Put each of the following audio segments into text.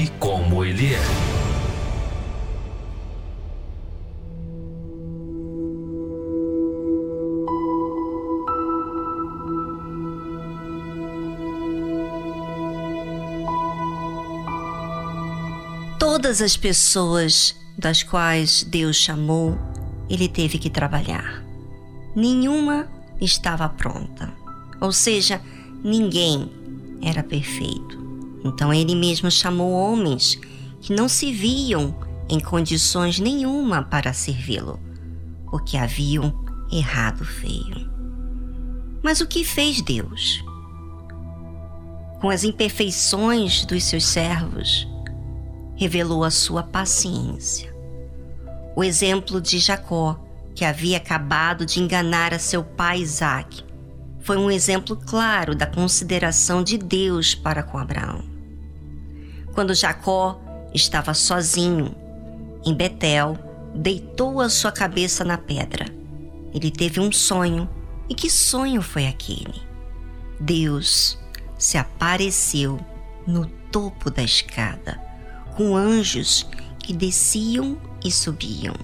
e como Ele é. Todas as pessoas das quais Deus chamou ele teve que trabalhar. Nenhuma estava pronta. Ou seja, ninguém era perfeito. Então ele mesmo chamou homens que não se viam em condições nenhuma para servi-lo, porque haviam errado feio. Mas o que fez Deus? Com as imperfeições dos seus servos, revelou a sua paciência o exemplo de Jacó, que havia acabado de enganar a seu pai Isaac, foi um exemplo claro da consideração de Deus para com Abraão. Quando Jacó estava sozinho em Betel, deitou a sua cabeça na pedra. Ele teve um sonho. E que sonho foi aquele? Deus se apareceu no topo da escada, com anjos que desciam e subiam.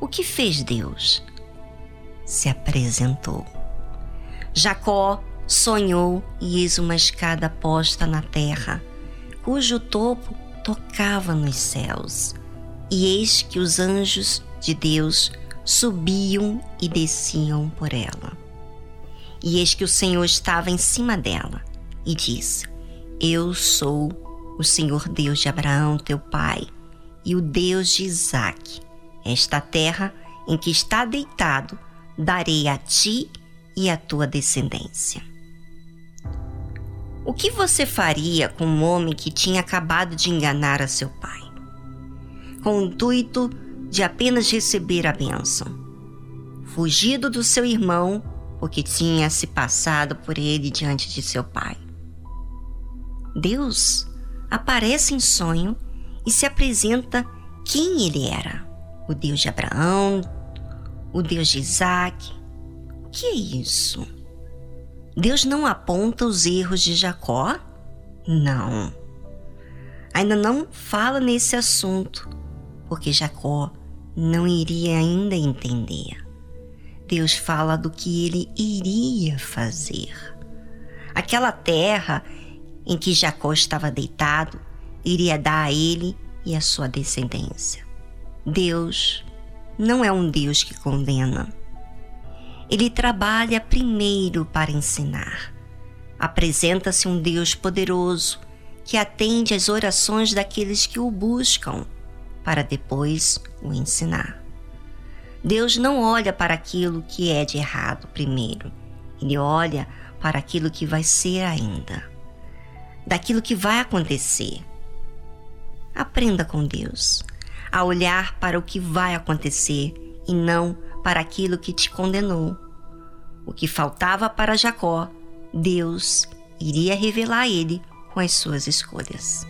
O que fez Deus? Se apresentou. Jacó sonhou e eis uma escada posta na terra, cujo topo tocava nos céus. E eis que os anjos de Deus subiam e desciam por ela. E eis que o Senhor estava em cima dela e disse: Eu sou o Senhor Deus de Abraão, teu pai e o Deus de Isaac. Esta terra em que está deitado darei a ti e à tua descendência. O que você faria com um homem que tinha acabado de enganar a seu pai? Com o intuito de apenas receber a bênção. Fugido do seu irmão, porque tinha se passado por ele diante de seu pai. Deus aparece em sonho e se apresenta quem ele era: o Deus de Abraão, o Deus de Isaac. Que é isso? Deus não aponta os erros de Jacó? Não. Ainda não fala nesse assunto, porque Jacó não iria ainda entender. Deus fala do que ele iria fazer. Aquela terra em que Jacó estava deitado iria dar a ele e a sua descendência. Deus não é um Deus que condena. Ele trabalha primeiro para ensinar. Apresenta-se um Deus poderoso que atende às orações daqueles que o buscam, para depois o ensinar. Deus não olha para aquilo que é de errado primeiro, ele olha para aquilo que vai ser ainda, daquilo que vai acontecer. Aprenda com Deus a olhar para o que vai acontecer e não para aquilo que te condenou. O que faltava para Jacó, Deus iria revelar a ele com as suas escolhas.